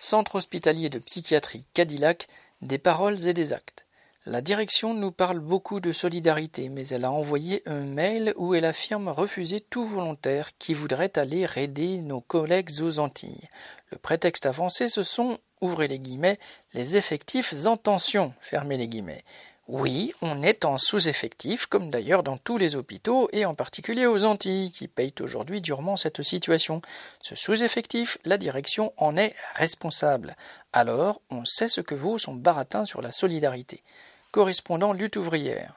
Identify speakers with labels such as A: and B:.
A: Centre hospitalier de psychiatrie Cadillac, des paroles et des actes. La direction nous parle beaucoup de solidarité, mais elle a envoyé un mail où elle affirme refuser tout volontaire qui voudrait aller aider nos collègues aux Antilles. Le prétexte avancé, ce sont, ouvrez les guillemets, les effectifs en tension, fermez les guillemets. Oui, on est en sous-effectif, comme d'ailleurs dans tous les hôpitaux, et en particulier aux Antilles, qui payent aujourd'hui durement cette situation. Ce sous-effectif, la direction en est responsable. Alors, on sait ce que vaut son baratin sur la solidarité. Correspondant lutte ouvrière.